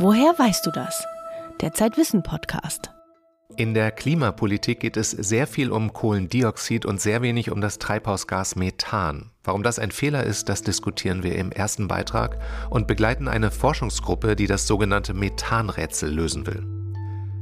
Woher weißt du das? Der Zeitwissen Podcast. In der Klimapolitik geht es sehr viel um Kohlendioxid und sehr wenig um das Treibhausgas Methan. Warum das ein Fehler ist, das diskutieren wir im ersten Beitrag und begleiten eine Forschungsgruppe, die das sogenannte Methanrätsel lösen will.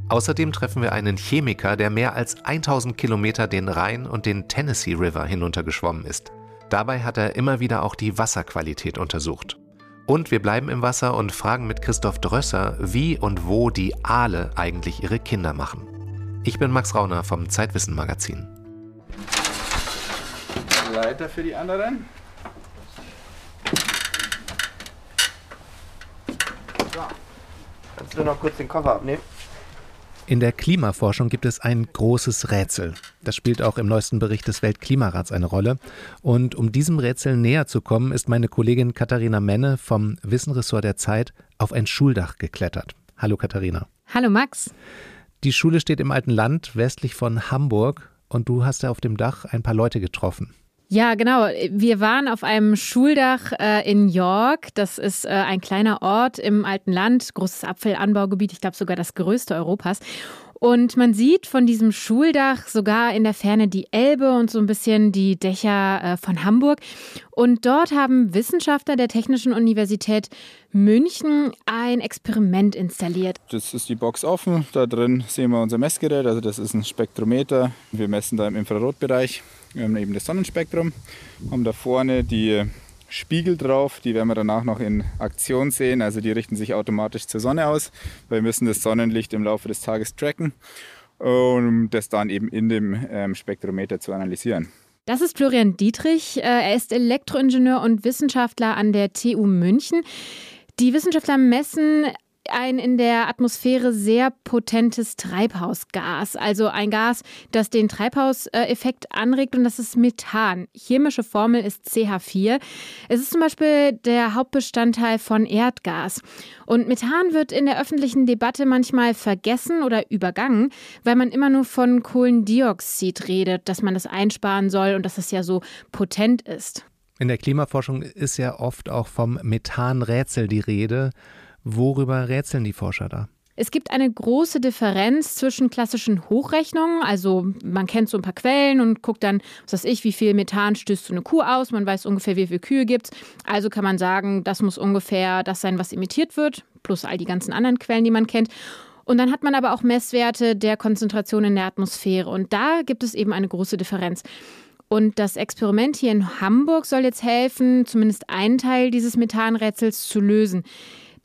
Außerdem treffen wir einen Chemiker, der mehr als 1000 Kilometer den Rhein und den Tennessee River hinuntergeschwommen ist. Dabei hat er immer wieder auch die Wasserqualität untersucht. Und wir bleiben im Wasser und fragen mit Christoph Drösser, wie und wo die Aale eigentlich ihre Kinder machen. Ich bin Max Rauner vom Zeitwissen Magazin. Leiter für die anderen. So. Kannst du noch kurz den Koffer abnehmen? In der Klimaforschung gibt es ein großes Rätsel. Das spielt auch im neuesten Bericht des Weltklimarats eine Rolle. Und um diesem Rätsel näher zu kommen, ist meine Kollegin Katharina Menne vom Wissenressort der Zeit auf ein Schuldach geklettert. Hallo Katharina. Hallo Max. Die Schule steht im alten Land westlich von Hamburg und du hast ja auf dem Dach ein paar Leute getroffen. Ja, genau. Wir waren auf einem Schuldach äh, in York. Das ist äh, ein kleiner Ort im alten Land, großes Apfelanbaugebiet, ich glaube sogar das größte Europas. Und man sieht von diesem Schuldach sogar in der Ferne die Elbe und so ein bisschen die Dächer äh, von Hamburg. Und dort haben Wissenschaftler der Technischen Universität München ein Experiment installiert. Das ist die Box offen. Da drin sehen wir unser Messgerät. Also das ist ein Spektrometer. Wir messen da im Infrarotbereich eben das Sonnenspektrum. Haben da vorne die Spiegel drauf, die werden wir danach noch in Aktion sehen. Also die richten sich automatisch zur Sonne aus. Wir müssen das Sonnenlicht im Laufe des Tages tracken, um das dann eben in dem ähm, Spektrometer zu analysieren. Das ist Florian Dietrich. Äh, er ist Elektroingenieur und Wissenschaftler an der TU München. Die Wissenschaftler messen ein in der Atmosphäre sehr potentes Treibhausgas, also ein Gas, das den Treibhauseffekt anregt und das ist Methan. Chemische Formel ist CH4. Es ist zum Beispiel der Hauptbestandteil von Erdgas. Und Methan wird in der öffentlichen Debatte manchmal vergessen oder übergangen, weil man immer nur von Kohlendioxid redet, dass man das einsparen soll und dass es ja so potent ist. In der Klimaforschung ist ja oft auch vom Methanrätsel die Rede. Worüber rätseln die Forscher da? Es gibt eine große Differenz zwischen klassischen Hochrechnungen, also man kennt so ein paar Quellen und guckt dann, was weiß ich, wie viel Methan stößt so eine Kuh aus, man weiß ungefähr, wie viele Kühe gibt es. Also kann man sagen, das muss ungefähr das sein, was emittiert wird, plus all die ganzen anderen Quellen, die man kennt. Und dann hat man aber auch Messwerte der Konzentration in der Atmosphäre und da gibt es eben eine große Differenz. Und das Experiment hier in Hamburg soll jetzt helfen, zumindest einen Teil dieses Methanrätsels zu lösen.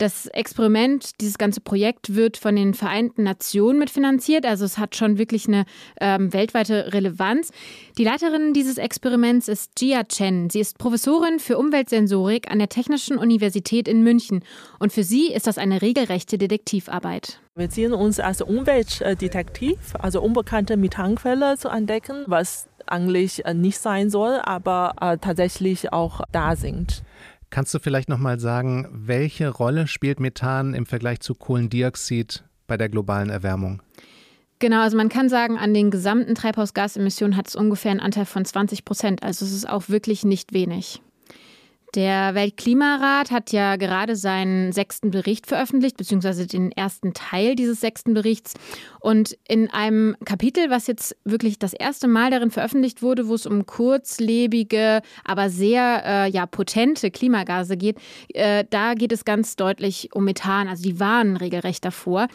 Das Experiment, dieses ganze Projekt wird von den Vereinten Nationen mitfinanziert. Also es hat schon wirklich eine ähm, weltweite Relevanz. Die Leiterin dieses Experiments ist Jia Chen. Sie ist Professorin für Umweltsensorik an der Technischen Universität in München. Und für sie ist das eine regelrechte Detektivarbeit. Wir sehen uns als Umweltdetektiv, also unbekannte Methanquelle zu entdecken, was eigentlich nicht sein soll, aber äh, tatsächlich auch da sind. Kannst du vielleicht noch mal sagen, welche Rolle spielt Methan im Vergleich zu Kohlendioxid bei der globalen Erwärmung? Genau, also man kann sagen, an den gesamten Treibhausgasemissionen hat es ungefähr einen Anteil von 20 Prozent. Also es ist auch wirklich nicht wenig. Der Weltklimarat hat ja gerade seinen sechsten Bericht veröffentlicht, beziehungsweise den ersten Teil dieses sechsten Berichts. Und in einem Kapitel, was jetzt wirklich das erste Mal darin veröffentlicht wurde, wo es um kurzlebige, aber sehr äh, ja, potente Klimagase geht, äh, da geht es ganz deutlich um Methan. Also die warnen regelrecht davor,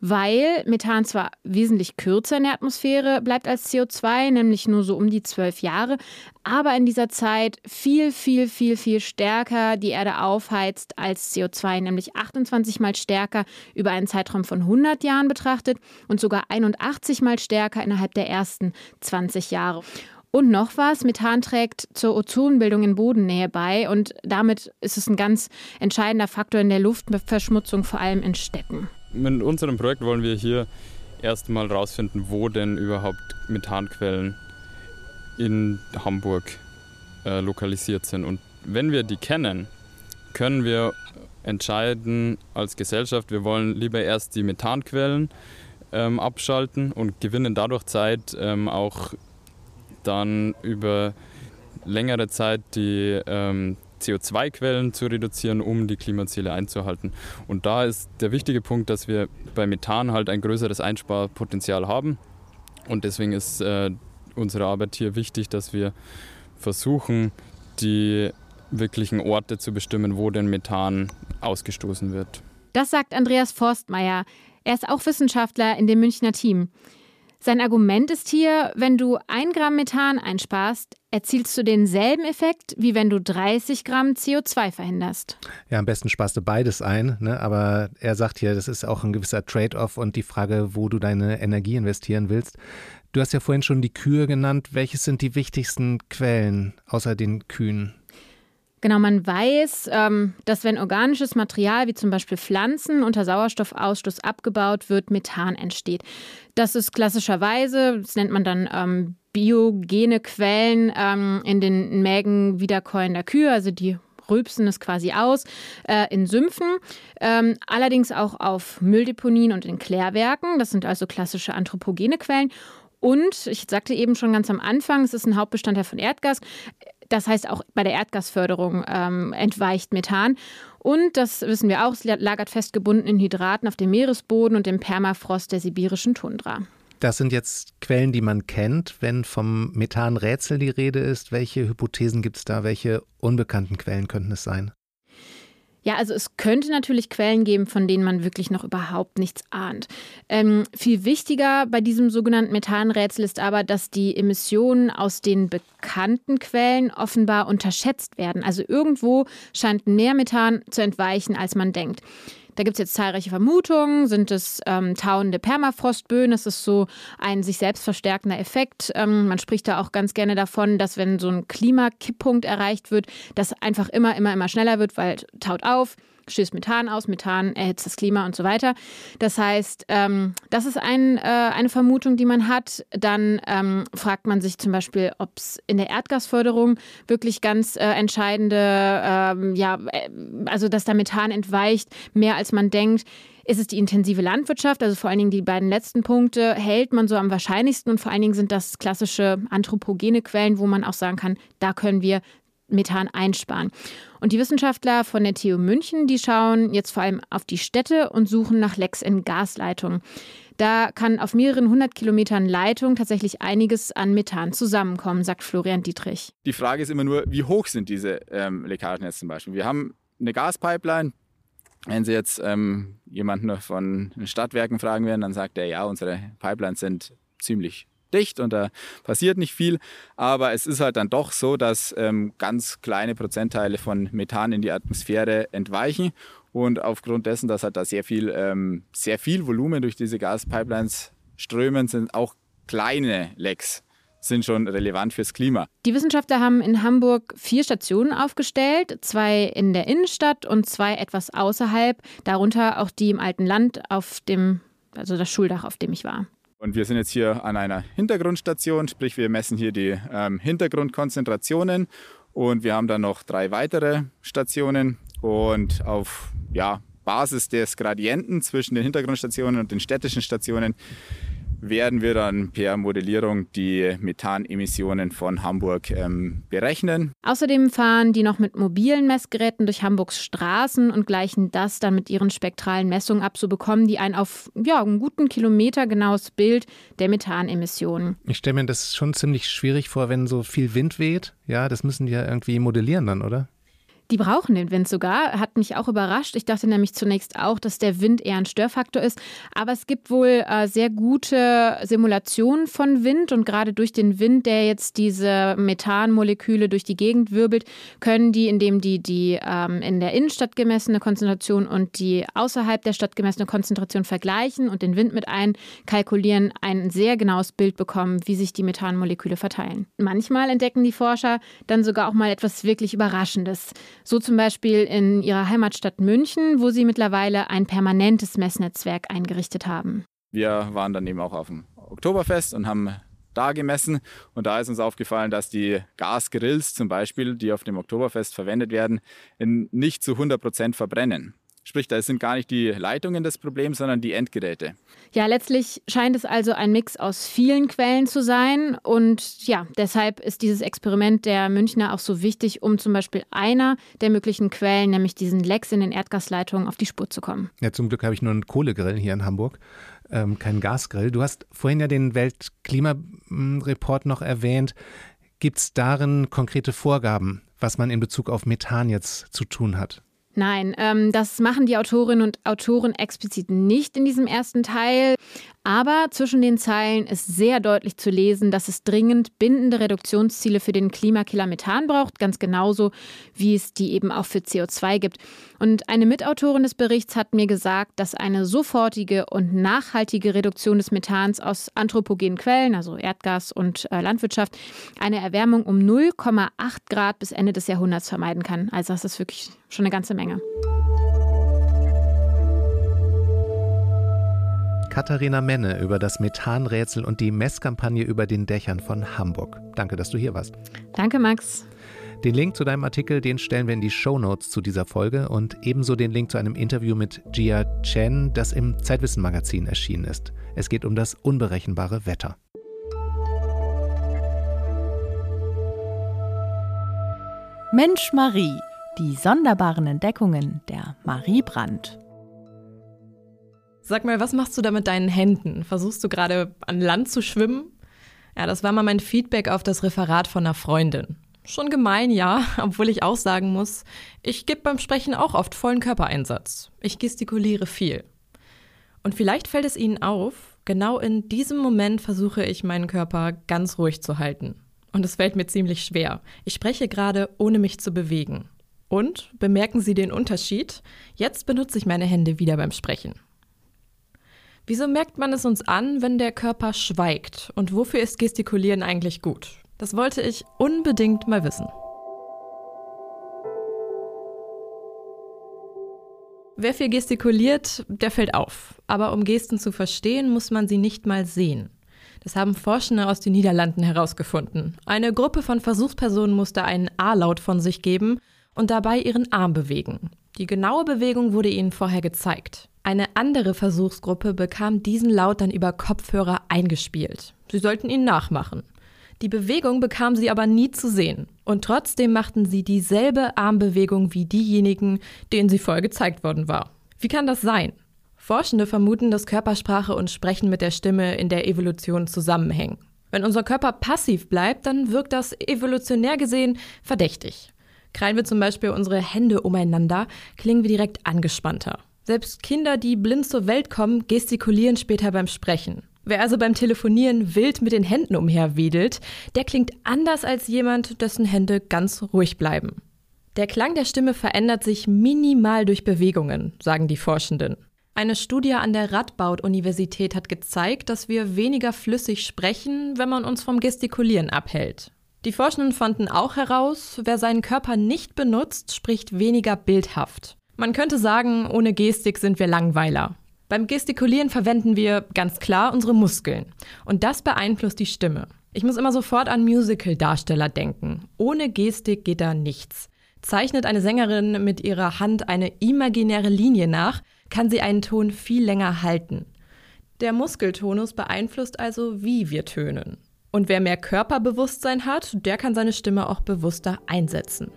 weil Methan zwar wesentlich kürzer in der Atmosphäre bleibt als CO2, nämlich nur so um die zwölf Jahre, aber in dieser Zeit viel, viel, viel, viel stärker die Erde aufheizt als CO2, nämlich 28 mal stärker über einen Zeitraum von 100 Jahren betrachtet und sogar 81 mal stärker innerhalb der ersten 20 Jahre. Und noch was, Methan trägt zur Ozonbildung in Bodennähe bei und damit ist es ein ganz entscheidender Faktor in der Luftverschmutzung, vor allem in Städten. Mit unserem Projekt wollen wir hier erstmal herausfinden, wo denn überhaupt Methanquellen in Hamburg äh, lokalisiert sind. Und wenn wir die kennen, können wir entscheiden als Gesellschaft, wir wollen lieber erst die Methanquellen ähm, abschalten und gewinnen dadurch Zeit, ähm, auch dann über längere Zeit die ähm, CO2-Quellen zu reduzieren, um die Klimaziele einzuhalten. Und da ist der wichtige Punkt, dass wir bei Methan halt ein größeres Einsparpotenzial haben. Und deswegen ist äh, unsere Arbeit hier wichtig, dass wir versuchen, die wirklichen Orte zu bestimmen, wo denn Methan ausgestoßen wird. Das sagt Andreas Forstmeier. Er ist auch Wissenschaftler in dem Münchner Team. Sein Argument ist hier, wenn du ein Gramm Methan einsparst, erzielst du denselben Effekt, wie wenn du 30 Gramm CO2 verhinderst. Ja, am besten sparst du beides ein, ne? aber er sagt hier, das ist auch ein gewisser Trade-off und die Frage, wo du deine Energie investieren willst. Du hast ja vorhin schon die Kühe genannt. Welches sind die wichtigsten Quellen außer den Kühen? Genau, man weiß, ähm, dass wenn organisches Material wie zum Beispiel Pflanzen unter Sauerstoffausstoß abgebaut wird, Methan entsteht. Das ist klassischerweise, das nennt man dann ähm, biogene Quellen ähm, in den Mägen wiederkäuender Kühe, also die rülpsen es quasi aus, äh, in Sümpfen, ähm, allerdings auch auf Mülldeponien und in Klärwerken. Das sind also klassische anthropogene Quellen. Und ich sagte eben schon ganz am Anfang, es ist ein Hauptbestandteil von Erdgas. Das heißt, auch bei der Erdgasförderung ähm, entweicht Methan. Und das wissen wir auch, es lagert festgebunden in Hydraten auf dem Meeresboden und im Permafrost der sibirischen Tundra. Das sind jetzt Quellen, die man kennt. Wenn vom Methanrätsel die Rede ist, welche Hypothesen gibt es da? Welche unbekannten Quellen könnten es sein? Ja, also es könnte natürlich Quellen geben, von denen man wirklich noch überhaupt nichts ahnt. Ähm, viel wichtiger bei diesem sogenannten Methanrätsel ist aber, dass die Emissionen aus den bekannten Quellen offenbar unterschätzt werden. Also irgendwo scheint mehr Methan zu entweichen, als man denkt. Da gibt es jetzt zahlreiche Vermutungen. Sind es ähm, tauende Permafrostböen? Das ist so ein sich selbst verstärkender Effekt. Ähm, man spricht da auch ganz gerne davon, dass wenn so ein Klimakipppunkt erreicht wird, das einfach immer, immer, immer schneller wird, weil taut auf stößt Methan aus, Methan erhitzt das Klima und so weiter. Das heißt, ähm, das ist ein, äh, eine Vermutung, die man hat. Dann ähm, fragt man sich zum Beispiel, ob es in der Erdgasförderung wirklich ganz äh, entscheidende, ähm, ja, äh, also dass da Methan entweicht, mehr als man denkt. Ist es die intensive Landwirtschaft, also vor allen Dingen die beiden letzten Punkte, hält man so am wahrscheinlichsten und vor allen Dingen sind das klassische anthropogene Quellen, wo man auch sagen kann, da können wir Methan einsparen. Und die Wissenschaftler von der TU München, die schauen jetzt vor allem auf die Städte und suchen nach Lecks in Gasleitungen. Da kann auf mehreren hundert Kilometern Leitung tatsächlich einiges an Methan zusammenkommen, sagt Florian Dietrich. Die Frage ist immer nur, wie hoch sind diese ähm, Leckagen jetzt zum Beispiel? Wir haben eine Gaspipeline. Wenn Sie jetzt ähm, jemanden von den Stadtwerken fragen werden, dann sagt er, ja, unsere Pipelines sind ziemlich dicht und da passiert nicht viel. Aber es ist halt dann doch so, dass ähm, ganz kleine Prozentteile von Methan in die Atmosphäre entweichen. Und aufgrund dessen, dass halt da sehr viel, ähm, sehr viel Volumen durch diese Gaspipelines strömen, sind auch kleine Lecks sind schon relevant fürs Klima. Die Wissenschaftler haben in Hamburg vier Stationen aufgestellt, zwei in der Innenstadt und zwei etwas außerhalb, darunter auch die im alten Land auf dem, also das Schuldach, auf dem ich war. Und wir sind jetzt hier an einer Hintergrundstation, sprich wir messen hier die ähm, Hintergrundkonzentrationen. Und wir haben dann noch drei weitere Stationen. Und auf ja, Basis des Gradienten zwischen den Hintergrundstationen und den städtischen Stationen werden wir dann per Modellierung die Methanemissionen von Hamburg ähm, berechnen. Außerdem fahren die noch mit mobilen Messgeräten durch Hamburgs Straßen und gleichen das dann mit ihren spektralen Messungen ab. So bekommen die ein auf ja, einen guten Kilometer genaues Bild der Methanemissionen. Ich stelle mir das schon ziemlich schwierig vor, wenn so viel Wind weht. Ja, das müssen die ja irgendwie modellieren dann, oder? Die brauchen den Wind sogar, hat mich auch überrascht. Ich dachte nämlich zunächst auch, dass der Wind eher ein Störfaktor ist. Aber es gibt wohl äh, sehr gute Simulationen von Wind und gerade durch den Wind, der jetzt diese Methanmoleküle durch die Gegend wirbelt, können die, indem die die ähm, in der Innenstadt gemessene Konzentration und die außerhalb der Stadt gemessene Konzentration vergleichen und den Wind mit einkalkulieren, ein sehr genaues Bild bekommen, wie sich die Methanmoleküle verteilen. Manchmal entdecken die Forscher dann sogar auch mal etwas wirklich Überraschendes. So zum Beispiel in ihrer Heimatstadt München, wo sie mittlerweile ein permanentes Messnetzwerk eingerichtet haben. Wir waren dann eben auch auf dem Oktoberfest und haben da gemessen. Und da ist uns aufgefallen, dass die Gasgrills zum Beispiel, die auf dem Oktoberfest verwendet werden, nicht zu 100 Prozent verbrennen. Sprich, da sind gar nicht die Leitungen das Problem, sondern die Endgeräte. Ja, letztlich scheint es also ein Mix aus vielen Quellen zu sein. Und ja, deshalb ist dieses Experiment der Münchner auch so wichtig, um zum Beispiel einer der möglichen Quellen, nämlich diesen Lecks in den Erdgasleitungen, auf die Spur zu kommen. Ja, zum Glück habe ich nur einen Kohlegrill hier in Hamburg, ähm, keinen Gasgrill. Du hast vorhin ja den Weltklimareport noch erwähnt. Gibt es darin konkrete Vorgaben, was man in Bezug auf Methan jetzt zu tun hat? Nein, ähm, das machen die Autorinnen und Autoren explizit nicht in diesem ersten Teil. Aber zwischen den Zeilen ist sehr deutlich zu lesen, dass es dringend bindende Reduktionsziele für den Klimakiller Methan braucht, ganz genauso wie es die eben auch für CO2 gibt. Und eine Mitautorin des Berichts hat mir gesagt, dass eine sofortige und nachhaltige Reduktion des Methans aus anthropogenen Quellen, also Erdgas und äh, Landwirtschaft, eine Erwärmung um 0,8 Grad bis Ende des Jahrhunderts vermeiden kann. Also das ist wirklich schon eine ganze Menge. Katharina Menne über das Methanrätsel und die Messkampagne über den Dächern von Hamburg. Danke, dass du hier warst. Danke, Max. Den Link zu deinem Artikel, den stellen wir in die Show Notes zu dieser Folge und ebenso den Link zu einem Interview mit Jia Chen, das im Zeitwissen Magazin erschienen ist. Es geht um das unberechenbare Wetter. Mensch Marie, die sonderbaren Entdeckungen der Marie Brandt. Sag mal, was machst du da mit deinen Händen? Versuchst du gerade an Land zu schwimmen? Ja, das war mal mein Feedback auf das Referat von einer Freundin. Schon gemein, ja, obwohl ich auch sagen muss, ich gebe beim Sprechen auch oft vollen Körpereinsatz. Ich gestikuliere viel. Und vielleicht fällt es Ihnen auf, genau in diesem Moment versuche ich meinen Körper ganz ruhig zu halten. Und es fällt mir ziemlich schwer. Ich spreche gerade, ohne mich zu bewegen. Und bemerken Sie den Unterschied? Jetzt benutze ich meine Hände wieder beim Sprechen. Wieso merkt man es uns an, wenn der Körper schweigt? Und wofür ist Gestikulieren eigentlich gut? Das wollte ich unbedingt mal wissen. Wer viel gestikuliert, der fällt auf. Aber um Gesten zu verstehen, muss man sie nicht mal sehen. Das haben Forschende aus den Niederlanden herausgefunden. Eine Gruppe von Versuchspersonen musste einen A-Laut von sich geben und dabei ihren Arm bewegen. Die genaue Bewegung wurde ihnen vorher gezeigt. Eine andere Versuchsgruppe bekam diesen Laut dann über Kopfhörer eingespielt. Sie sollten ihn nachmachen. Die Bewegung bekamen sie aber nie zu sehen. Und trotzdem machten sie dieselbe Armbewegung wie diejenigen, denen sie vorher gezeigt worden war. Wie kann das sein? Forschende vermuten, dass Körpersprache und Sprechen mit der Stimme in der Evolution zusammenhängen. Wenn unser Körper passiv bleibt, dann wirkt das evolutionär gesehen verdächtig. Krallen wir zum Beispiel unsere Hände umeinander, klingen wir direkt angespannter. Selbst Kinder, die blind zur Welt kommen, gestikulieren später beim Sprechen. Wer also beim Telefonieren wild mit den Händen umherwedelt, der klingt anders als jemand, dessen Hände ganz ruhig bleiben. Der Klang der Stimme verändert sich minimal durch Bewegungen, sagen die Forschenden. Eine Studie an der Radboud-Universität hat gezeigt, dass wir weniger flüssig sprechen, wenn man uns vom Gestikulieren abhält. Die Forschenden fanden auch heraus, wer seinen Körper nicht benutzt, spricht weniger bildhaft. Man könnte sagen, ohne Gestik sind wir Langweiler. Beim Gestikulieren verwenden wir ganz klar unsere Muskeln. Und das beeinflusst die Stimme. Ich muss immer sofort an Musical-Darsteller denken. Ohne Gestik geht da nichts. Zeichnet eine Sängerin mit ihrer Hand eine imaginäre Linie nach, kann sie einen Ton viel länger halten. Der Muskeltonus beeinflusst also, wie wir tönen. Und wer mehr Körperbewusstsein hat, der kann seine Stimme auch bewusster einsetzen.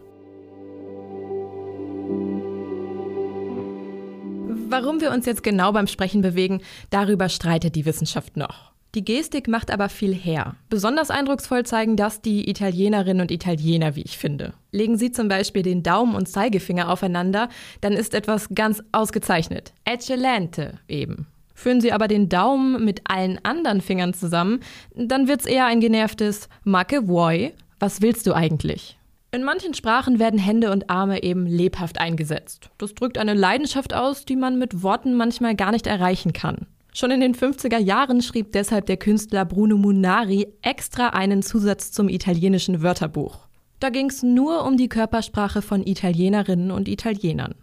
Warum wir uns jetzt genau beim Sprechen bewegen, darüber streitet die Wissenschaft noch. Die Gestik macht aber viel her. Besonders eindrucksvoll zeigen das die Italienerinnen und Italiener, wie ich finde. Legen Sie zum Beispiel den Daumen und Zeigefinger aufeinander, dann ist etwas ganz ausgezeichnet. Eccellente eben. Führen Sie aber den Daumen mit allen anderen Fingern zusammen, dann wird's eher ein genervtes Macke vuoi. Was willst du eigentlich? In manchen Sprachen werden Hände und Arme eben lebhaft eingesetzt. Das drückt eine Leidenschaft aus, die man mit Worten manchmal gar nicht erreichen kann. Schon in den 50er Jahren schrieb deshalb der Künstler Bruno Munari extra einen Zusatz zum italienischen Wörterbuch. Da ging es nur um die Körpersprache von Italienerinnen und Italienern.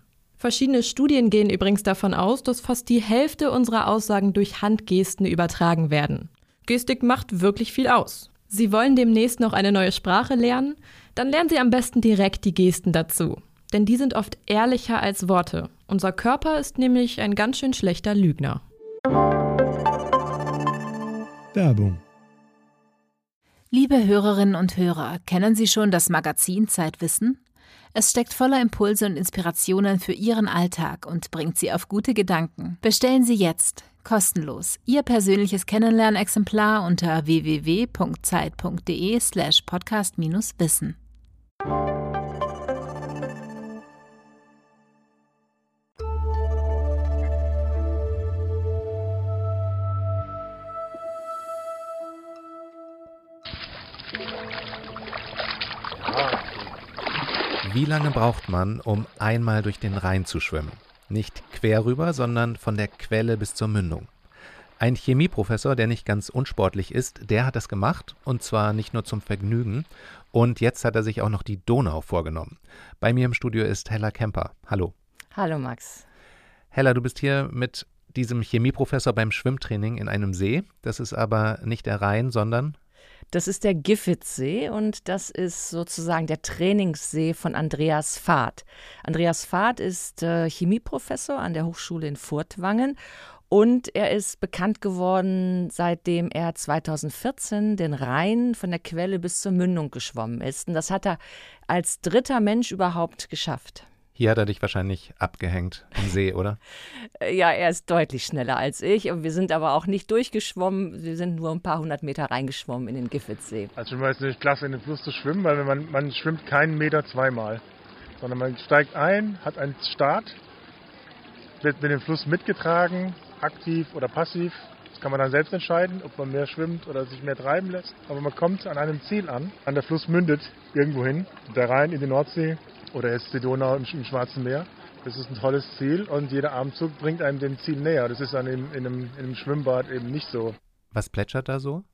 Verschiedene Studien gehen übrigens davon aus, dass fast die Hälfte unserer Aussagen durch Handgesten übertragen werden. Gestik macht wirklich viel aus. Sie wollen demnächst noch eine neue Sprache lernen? Dann lernen Sie am besten direkt die Gesten dazu. denn die sind oft ehrlicher als Worte. Unser Körper ist nämlich ein ganz schön schlechter Lügner. Werbung. Liebe Hörerinnen und Hörer, kennen Sie schon das Magazin Zeitwissen? Es steckt voller Impulse und Inspirationen für Ihren Alltag und bringt Sie auf gute Gedanken. Bestellen Sie jetzt kostenlos Ihr persönliches Kennenlernexemplar unter www.zeit.de/slash podcast-wissen. Wie lange braucht man, um einmal durch den Rhein zu schwimmen? Nicht quer rüber, sondern von der Quelle bis zur Mündung. Ein Chemieprofessor, der nicht ganz unsportlich ist, der hat das gemacht und zwar nicht nur zum Vergnügen. Und jetzt hat er sich auch noch die Donau vorgenommen. Bei mir im Studio ist Hella Kemper. Hallo. Hallo Max. Hella, du bist hier mit diesem Chemieprofessor beim Schwimmtraining in einem See. Das ist aber nicht der Rhein, sondern das ist der Giffitzsee und das ist sozusagen der Trainingssee von Andreas Fahrt. Andreas Fahrt ist äh, Chemieprofessor an der Hochschule in Furtwangen und er ist bekannt geworden, seitdem er 2014 den Rhein von der Quelle bis zur Mündung geschwommen ist. Und das hat er als dritter Mensch überhaupt geschafft. Hier hat er dich wahrscheinlich abgehängt im See, oder? Ja, er ist deutlich schneller als ich. Wir sind aber auch nicht durchgeschwommen. Wir sind nur ein paar hundert Meter reingeschwommen in den Giffitzsee. Als Schwimmer ist es nicht klasse, in den Fluss zu schwimmen, weil man, man schwimmt keinen Meter zweimal. Sondern man steigt ein, hat einen Start, wird mit dem Fluss mitgetragen, aktiv oder passiv. Das kann man dann selbst entscheiden, ob man mehr schwimmt oder sich mehr treiben lässt. Aber man kommt an einem Ziel an. An der Fluss mündet irgendwo hin, der Rhein in die Nordsee oder ist die Donau im, Schwarzen Meer. Das ist ein tolles Ziel und jeder Abendzug bringt einem dem Ziel näher. Das ist dann in, in, einem, in einem Schwimmbad eben nicht so. Was plätschert da so?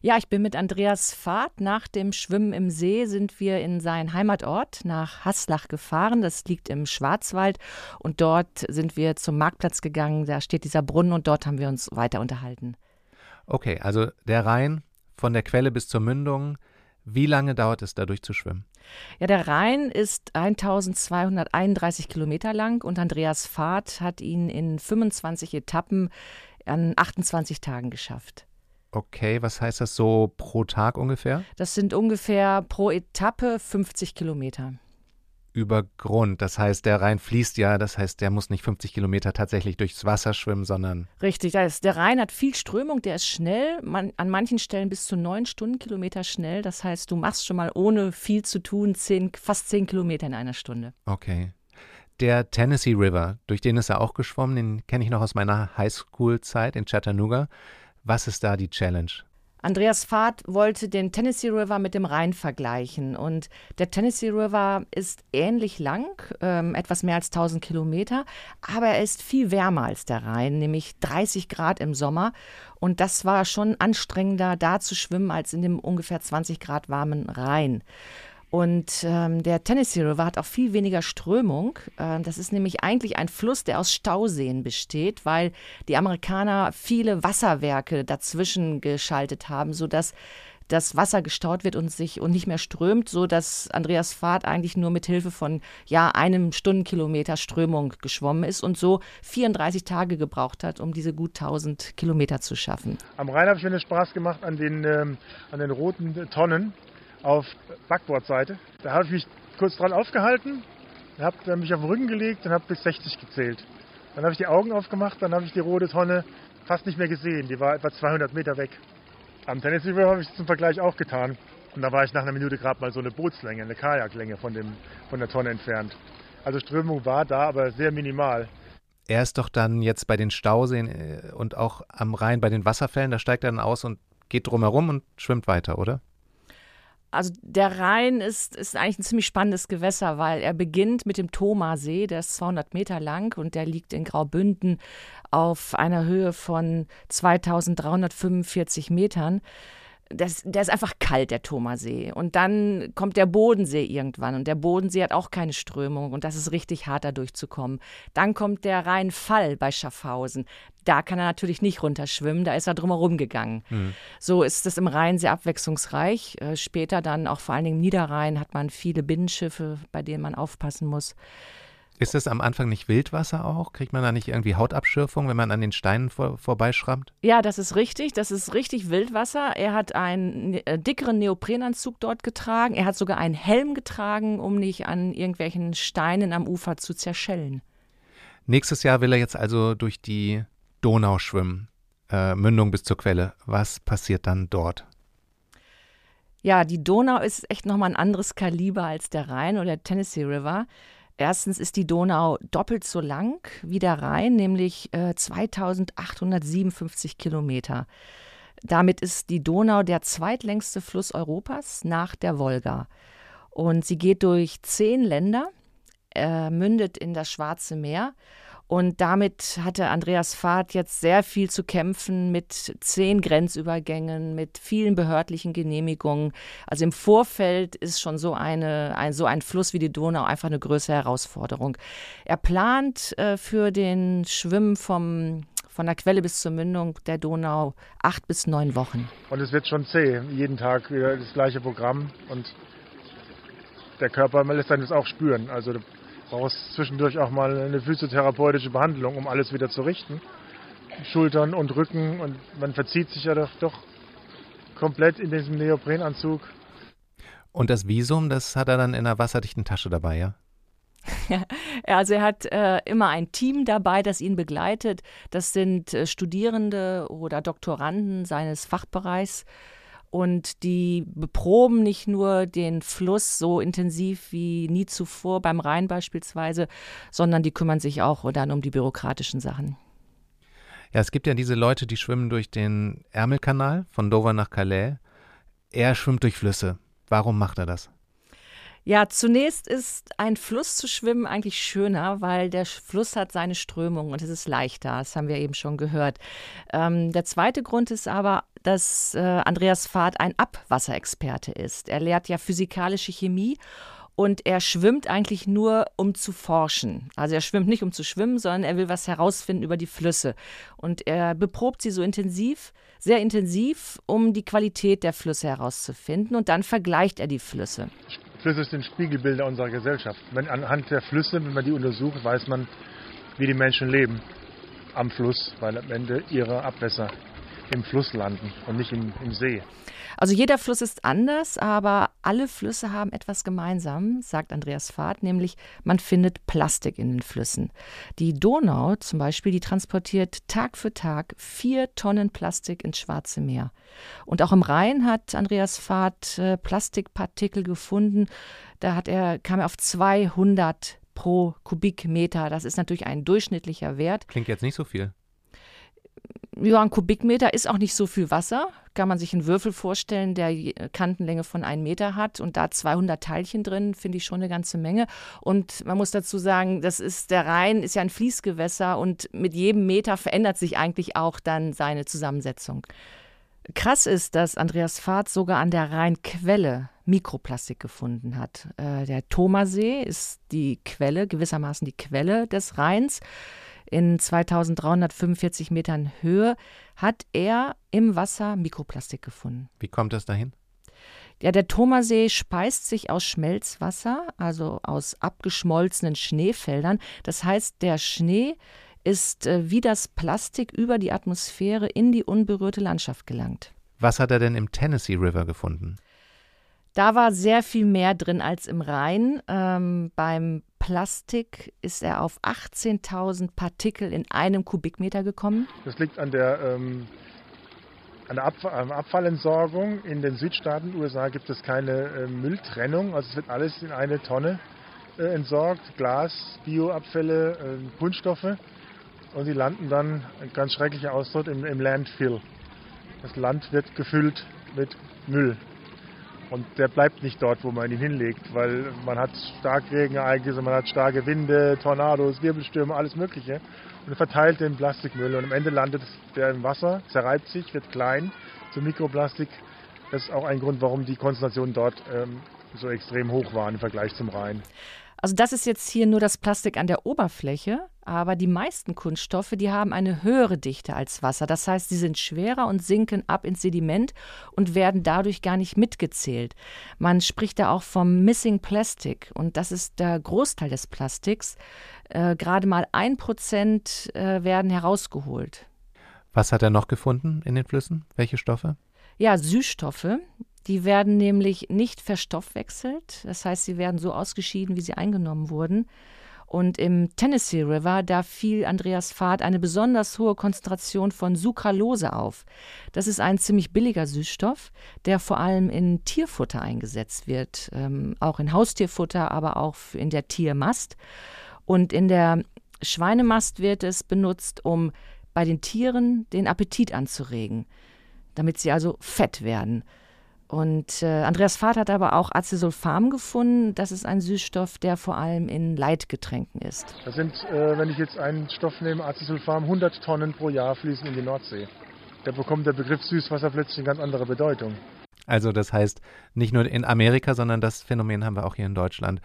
Ja, ich bin mit Andreas Fahrt. Nach dem Schwimmen im See sind wir in seinen Heimatort nach Haslach gefahren. Das liegt im Schwarzwald. Und dort sind wir zum Marktplatz gegangen. Da steht dieser Brunnen und dort haben wir uns weiter unterhalten. Okay, also der Rhein von der Quelle bis zur Mündung. Wie lange dauert es, da durchzuschwimmen? Ja, der Rhein ist 1231 Kilometer lang und Andreas Fahrt hat ihn in 25 Etappen an 28 Tagen geschafft. Okay, was heißt das so pro Tag ungefähr? Das sind ungefähr pro Etappe 50 Kilometer über Grund. Das heißt, der Rhein fließt ja, das heißt, der muss nicht 50 Kilometer tatsächlich durchs Wasser schwimmen, sondern. Richtig, der Rhein hat viel Strömung, der ist schnell, man, an manchen Stellen bis zu neun Stundenkilometer schnell. Das heißt, du machst schon mal ohne viel zu tun zehn, fast zehn Kilometer in einer Stunde. Okay. Der Tennessee River, durch den ist er auch geschwommen, den kenne ich noch aus meiner Highschool-Zeit in Chattanooga. Was ist da die Challenge? Andreas Fahrt wollte den Tennessee River mit dem Rhein vergleichen. Und der Tennessee River ist ähnlich lang, ähm, etwas mehr als 1000 Kilometer, aber er ist viel wärmer als der Rhein, nämlich 30 Grad im Sommer. Und das war schon anstrengender, da zu schwimmen, als in dem ungefähr 20 Grad warmen Rhein. Und ähm, der Tennessee River hat auch viel weniger Strömung. Äh, das ist nämlich eigentlich ein Fluss, der aus Stauseen besteht, weil die Amerikaner viele Wasserwerke dazwischen geschaltet haben, sodass das Wasser gestaut wird und sich und nicht mehr strömt, so dass Andreas Fahrt eigentlich nur mit Hilfe von ja einem Stundenkilometer Strömung geschwommen ist und so 34 Tage gebraucht hat, um diese gut 1000 Kilometer zu schaffen. Am Rhein habe ich mir Spaß gemacht an den ähm, an den roten Tonnen auf Backbordseite. Da habe ich mich kurz dran aufgehalten, habe mich auf den Rücken gelegt und habe bis 60 gezählt. Dann habe ich die Augen aufgemacht, dann habe ich die rote Tonne fast nicht mehr gesehen. Die war etwa 200 Meter weg. Am Tennessee River habe ich es zum Vergleich auch getan. Und da war ich nach einer Minute gerade mal so eine Bootslänge, eine Kajaklänge von, dem, von der Tonne entfernt. Also Strömung war da, aber sehr minimal. Er ist doch dann jetzt bei den Stauseen äh, und auch am Rhein bei den Wasserfällen, da steigt er dann aus und geht drumherum und schwimmt weiter, oder? Also der Rhein ist, ist eigentlich ein ziemlich spannendes Gewässer, weil er beginnt mit dem Thomasee, der ist 200 Meter lang und der liegt in Graubünden auf einer Höhe von 2345 Metern. Das, der ist einfach kalt, der Thomasee. Und dann kommt der Bodensee irgendwann. Und der Bodensee hat auch keine Strömung. Und das ist richtig hart, da durchzukommen. Dann kommt der Rheinfall bei Schaffhausen. Da kann er natürlich nicht runterschwimmen, da ist er drumherum gegangen. Mhm. So ist es im Rhein sehr abwechslungsreich. Äh, später dann auch vor allen Dingen im Niederrhein hat man viele Binnenschiffe, bei denen man aufpassen muss. Ist das am Anfang nicht Wildwasser auch? Kriegt man da nicht irgendwie Hautabschürfung, wenn man an den Steinen vor, vorbeischrammt? Ja, das ist richtig. Das ist richtig Wildwasser. Er hat einen äh, dickeren Neoprenanzug dort getragen. Er hat sogar einen Helm getragen, um nicht an irgendwelchen Steinen am Ufer zu zerschellen. Nächstes Jahr will er jetzt also durch die Donau schwimmen, äh, Mündung bis zur Quelle. Was passiert dann dort? Ja, die Donau ist echt nochmal ein anderes Kaliber als der Rhein oder der Tennessee River. Erstens ist die Donau doppelt so lang wie der Rhein, nämlich äh, 2857 Kilometer. Damit ist die Donau der zweitlängste Fluss Europas nach der Wolga. Und sie geht durch zehn Länder, äh, mündet in das Schwarze Meer und damit hatte Andreas Fahrt jetzt sehr viel zu kämpfen mit zehn Grenzübergängen, mit vielen behördlichen Genehmigungen. Also im Vorfeld ist schon so, eine, ein, so ein Fluss wie die Donau einfach eine größere Herausforderung. Er plant äh, für den Schwimmen vom von der Quelle bis zur Mündung der Donau acht bis neun Wochen. Und es wird schon zäh, jeden Tag wieder das gleiche Programm und der Körper lässt einen das auch spüren. Also brauchst zwischendurch auch mal eine physiotherapeutische Behandlung, um alles wieder zu richten. Schultern und Rücken und man verzieht sich ja doch, doch komplett in diesem Neoprenanzug. Und das Visum, das hat er dann in einer wasserdichten Tasche dabei, ja? Ja, also er hat äh, immer ein Team dabei, das ihn begleitet. Das sind äh, Studierende oder Doktoranden seines Fachbereichs und die beproben nicht nur den Fluss so intensiv wie nie zuvor beim Rhein beispielsweise, sondern die kümmern sich auch dann um die bürokratischen Sachen. Ja, es gibt ja diese Leute, die schwimmen durch den Ärmelkanal von Dover nach Calais. Er schwimmt durch Flüsse. Warum macht er das? Ja, zunächst ist ein Fluss zu schwimmen eigentlich schöner, weil der Fluss hat seine Strömung und es ist leichter. Das haben wir eben schon gehört. Ähm, der zweite Grund ist aber, dass äh, Andreas Fahrt ein Abwasserexperte ist. Er lehrt ja physikalische Chemie und er schwimmt eigentlich nur, um zu forschen. Also er schwimmt nicht, um zu schwimmen, sondern er will was herausfinden über die Flüsse. Und er beprobt sie so intensiv, sehr intensiv, um die Qualität der Flüsse herauszufinden. Und dann vergleicht er die Flüsse. Flüsse sind Spiegelbilder unserer Gesellschaft. Wenn anhand der Flüsse, wenn man die untersucht, weiß man, wie die Menschen leben am Fluss, weil am Ende ihre Abwässer im Fluss landen und nicht im, im See. Also jeder Fluss ist anders, aber alle Flüsse haben etwas gemeinsam, sagt Andreas Fahrt, nämlich man findet Plastik in den Flüssen. Die Donau zum Beispiel, die transportiert Tag für Tag vier Tonnen Plastik ins Schwarze Meer. Und auch im Rhein hat Andreas Fahrt äh, Plastikpartikel gefunden. Da hat er, kam er auf 200 pro Kubikmeter. Das ist natürlich ein durchschnittlicher Wert. Klingt jetzt nicht so viel ja, ein Kubikmeter ist auch nicht so viel Wasser. Kann man sich einen Würfel vorstellen, der Kantenlänge von einem Meter hat und da 200 Teilchen drin, finde ich schon eine ganze Menge. Und man muss dazu sagen, das ist der Rhein, ist ja ein Fließgewässer und mit jedem Meter verändert sich eigentlich auch dann seine Zusammensetzung. Krass ist, dass Andreas Fahrt sogar an der Rheinquelle Mikroplastik gefunden hat. Äh, der Thomasee ist die Quelle, gewissermaßen die Quelle des Rheins in 2345 Metern Höhe, hat er im Wasser Mikroplastik gefunden. Wie kommt das dahin? Ja, der Thomasee speist sich aus Schmelzwasser, also aus abgeschmolzenen Schneefeldern. Das heißt, der Schnee ist äh, wie das Plastik über die Atmosphäre in die unberührte Landschaft gelangt. Was hat er denn im Tennessee River gefunden? Da war sehr viel mehr drin als im Rhein. Ähm, beim Plastik ist er auf 18.000 Partikel in einem Kubikmeter gekommen. Das liegt an der, ähm, an der Abfall, Abfallentsorgung. In den Südstaaten USA gibt es keine äh, Mülltrennung. Also es wird alles in eine Tonne äh, entsorgt. Glas, Bioabfälle, äh, Kunststoffe. Und sie landen dann, ein ganz schrecklicher Ausdruck, im, im Landfill. Das Land wird gefüllt mit Müll. Und der bleibt nicht dort, wo man ihn hinlegt, weil man hat Starkregenereignisse, man hat starke Winde, Tornados, Wirbelstürme, alles Mögliche. Und er verteilt den Plastikmüll und am Ende landet der im Wasser, zerreibt sich, wird klein zu Mikroplastik das ist auch ein Grund, warum die Konzentrationen dort ähm, so extrem hoch waren im Vergleich zum Rhein. Also das ist jetzt hier nur das Plastik an der Oberfläche, aber die meisten Kunststoffe, die haben eine höhere Dichte als Wasser. Das heißt, sie sind schwerer und sinken ab ins Sediment und werden dadurch gar nicht mitgezählt. Man spricht da auch vom Missing Plastic und das ist der Großteil des Plastiks. Äh, gerade mal ein Prozent äh, werden herausgeholt. Was hat er noch gefunden in den Flüssen? Welche Stoffe? Ja, Süßstoffe. Die werden nämlich nicht verstoffwechselt. Das heißt, sie werden so ausgeschieden, wie sie eingenommen wurden. Und im Tennessee River, da fiel Andreas Fahrt eine besonders hohe Konzentration von Sucralose auf. Das ist ein ziemlich billiger Süßstoff, der vor allem in Tierfutter eingesetzt wird, ähm, auch in Haustierfutter, aber auch in der Tiermast. Und in der Schweinemast wird es benutzt, um bei den Tieren den Appetit anzuregen, damit sie also fett werden. Und äh, Andreas Vater hat aber auch Acesulfam gefunden. Das ist ein Süßstoff, der vor allem in Leitgetränken ist. Das sind, äh, wenn ich jetzt einen Stoff nehme, Acesulfam, 100 Tonnen pro Jahr fließen in die Nordsee. Da bekommt der Begriff Süßwasser plötzlich eine ganz andere Bedeutung. Also das heißt, nicht nur in Amerika, sondern das Phänomen haben wir auch hier in Deutschland.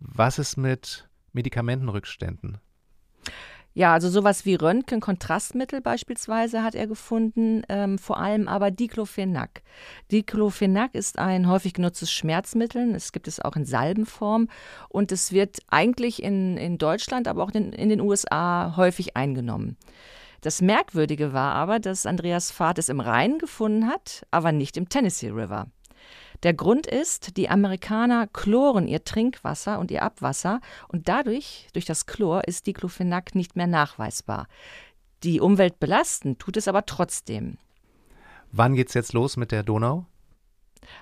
Was ist mit Medikamentenrückständen? Ja, also sowas wie Röntgenkontrastmittel beispielsweise hat er gefunden, ähm, vor allem aber Diclofenac. Diclofenac ist ein häufig genutztes Schmerzmittel, es gibt es auch in Salbenform und es wird eigentlich in, in Deutschland, aber auch in, in den USA häufig eingenommen. Das Merkwürdige war aber, dass Andreas Fahrt es im Rhein gefunden hat, aber nicht im Tennessee River. Der Grund ist, die Amerikaner chloren ihr Trinkwasser und ihr Abwasser und dadurch, durch das Chlor, ist Diclofenac nicht mehr nachweisbar. Die Umwelt belasten tut es aber trotzdem. Wann geht's jetzt los mit der Donau?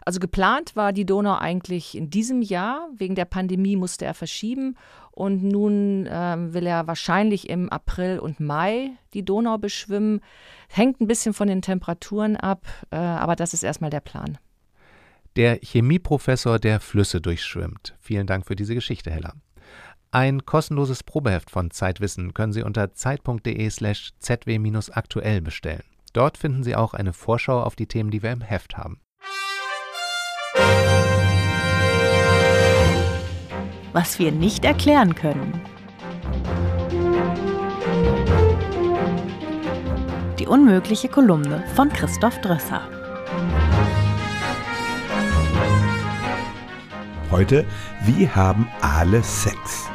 Also geplant war die Donau eigentlich in diesem Jahr. Wegen der Pandemie musste er verschieben. Und nun äh, will er wahrscheinlich im April und Mai die Donau beschwimmen. Hängt ein bisschen von den Temperaturen ab, äh, aber das ist erstmal der Plan der Chemieprofessor, der Flüsse durchschwimmt. Vielen Dank für diese Geschichte, Hella. Ein kostenloses Probeheft von Zeitwissen können Sie unter zeit.de/slash zw-aktuell bestellen. Dort finden Sie auch eine Vorschau auf die Themen, die wir im Heft haben. Was wir nicht erklären können. Die unmögliche Kolumne von Christoph Drösser. Heute, wie haben Aale Sex?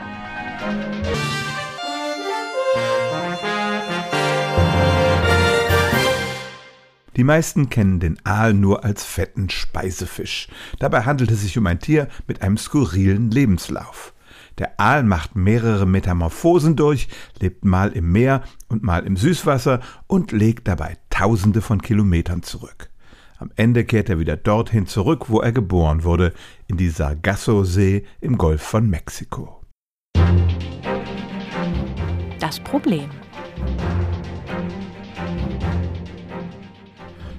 Die meisten kennen den Aal nur als fetten Speisefisch. Dabei handelt es sich um ein Tier mit einem skurrilen Lebenslauf. Der Aal macht mehrere Metamorphosen durch, lebt mal im Meer und mal im Süßwasser und legt dabei Tausende von Kilometern zurück. Am Ende kehrt er wieder dorthin zurück, wo er geboren wurde, in die Sargasso-See im Golf von Mexiko. Das Problem.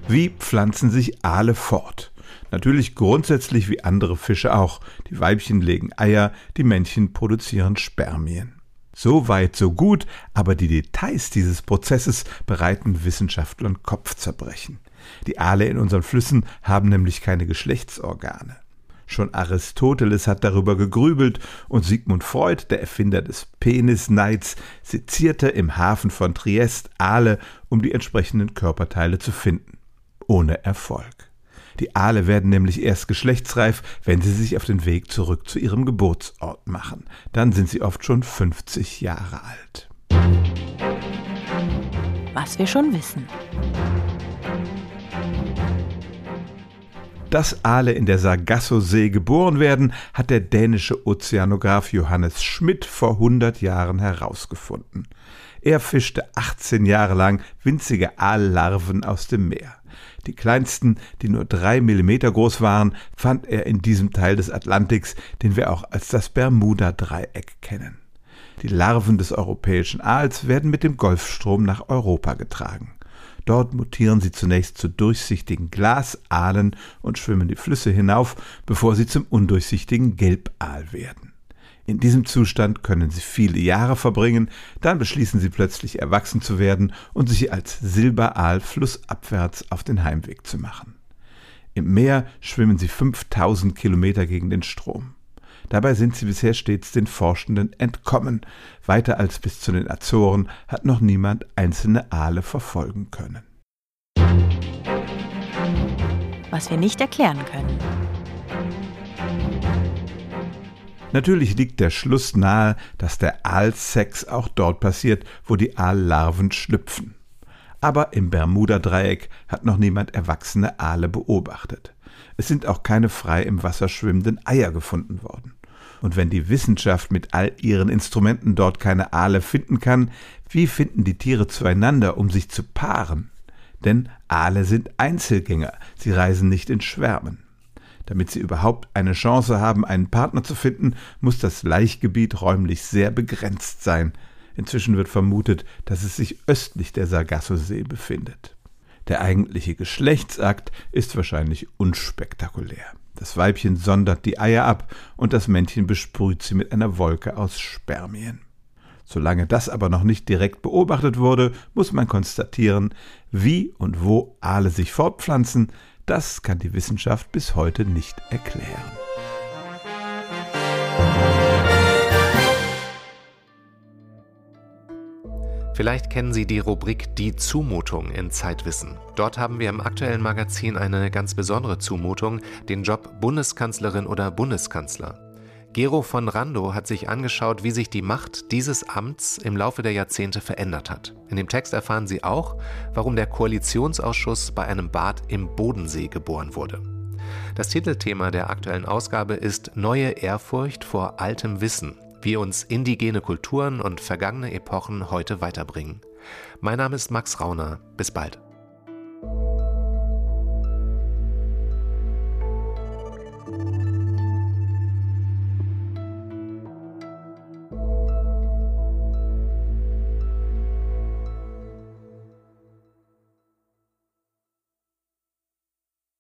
Wie pflanzen sich Aale fort? Natürlich grundsätzlich wie andere Fische auch. Die Weibchen legen Eier, die Männchen produzieren Spermien. So weit, so gut, aber die Details dieses Prozesses bereiten Wissenschaftlern Kopfzerbrechen. Die Aale in unseren Flüssen haben nämlich keine Geschlechtsorgane. Schon Aristoteles hat darüber gegrübelt und Sigmund Freud, der Erfinder des Penisneids, sezierte im Hafen von Triest Aale, um die entsprechenden Körperteile zu finden. Ohne Erfolg. Die Aale werden nämlich erst geschlechtsreif, wenn sie sich auf den Weg zurück zu ihrem Geburtsort machen. Dann sind sie oft schon 50 Jahre alt. Was wir schon wissen. Dass Aale in der Sargasso-See geboren werden, hat der dänische Ozeanograph Johannes Schmidt vor 100 Jahren herausgefunden. Er fischte 18 Jahre lang winzige Aallarven aus dem Meer. Die kleinsten, die nur drei Millimeter groß waren, fand er in diesem Teil des Atlantiks, den wir auch als das Bermuda-Dreieck kennen. Die Larven des europäischen Aals werden mit dem Golfstrom nach Europa getragen. Dort mutieren sie zunächst zu durchsichtigen Glasaalen und schwimmen die Flüsse hinauf, bevor sie zum undurchsichtigen Gelbaal werden. In diesem Zustand können sie viele Jahre verbringen, dann beschließen sie plötzlich erwachsen zu werden und sich als Silberaal flussabwärts auf den Heimweg zu machen. Im Meer schwimmen sie 5000 Kilometer gegen den Strom. Dabei sind sie bisher stets den Forschenden entkommen. Weiter als bis zu den Azoren hat noch niemand einzelne Aale verfolgen können. Was wir nicht erklären können. Natürlich liegt der Schluss nahe, dass der Aalsex auch dort passiert, wo die Aallarven schlüpfen. Aber im Bermuda-Dreieck hat noch niemand erwachsene Aale beobachtet. Es sind auch keine frei im Wasser schwimmenden Eier gefunden worden. Und wenn die Wissenschaft mit all ihren Instrumenten dort keine Aale finden kann, wie finden die Tiere zueinander, um sich zu paaren? Denn Aale sind Einzelgänger, sie reisen nicht in Schwärmen. Damit sie überhaupt eine Chance haben, einen Partner zu finden, muss das Laichgebiet räumlich sehr begrenzt sein. Inzwischen wird vermutet, dass es sich östlich der Sargassosee befindet. Der eigentliche Geschlechtsakt ist wahrscheinlich unspektakulär. Das Weibchen sondert die Eier ab und das Männchen besprüht sie mit einer Wolke aus Spermien. Solange das aber noch nicht direkt beobachtet wurde, muss man konstatieren, wie und wo Aale sich fortpflanzen, das kann die Wissenschaft bis heute nicht erklären. Vielleicht kennen Sie die Rubrik Die Zumutung in Zeitwissen. Dort haben wir im aktuellen Magazin eine ganz besondere Zumutung, den Job Bundeskanzlerin oder Bundeskanzler. Gero von Rando hat sich angeschaut, wie sich die Macht dieses Amts im Laufe der Jahrzehnte verändert hat. In dem Text erfahren Sie auch, warum der Koalitionsausschuss bei einem Bad im Bodensee geboren wurde. Das Titelthema der aktuellen Ausgabe ist Neue Ehrfurcht vor altem Wissen wie uns indigene Kulturen und vergangene Epochen heute weiterbringen. Mein Name ist Max Rauner. Bis bald.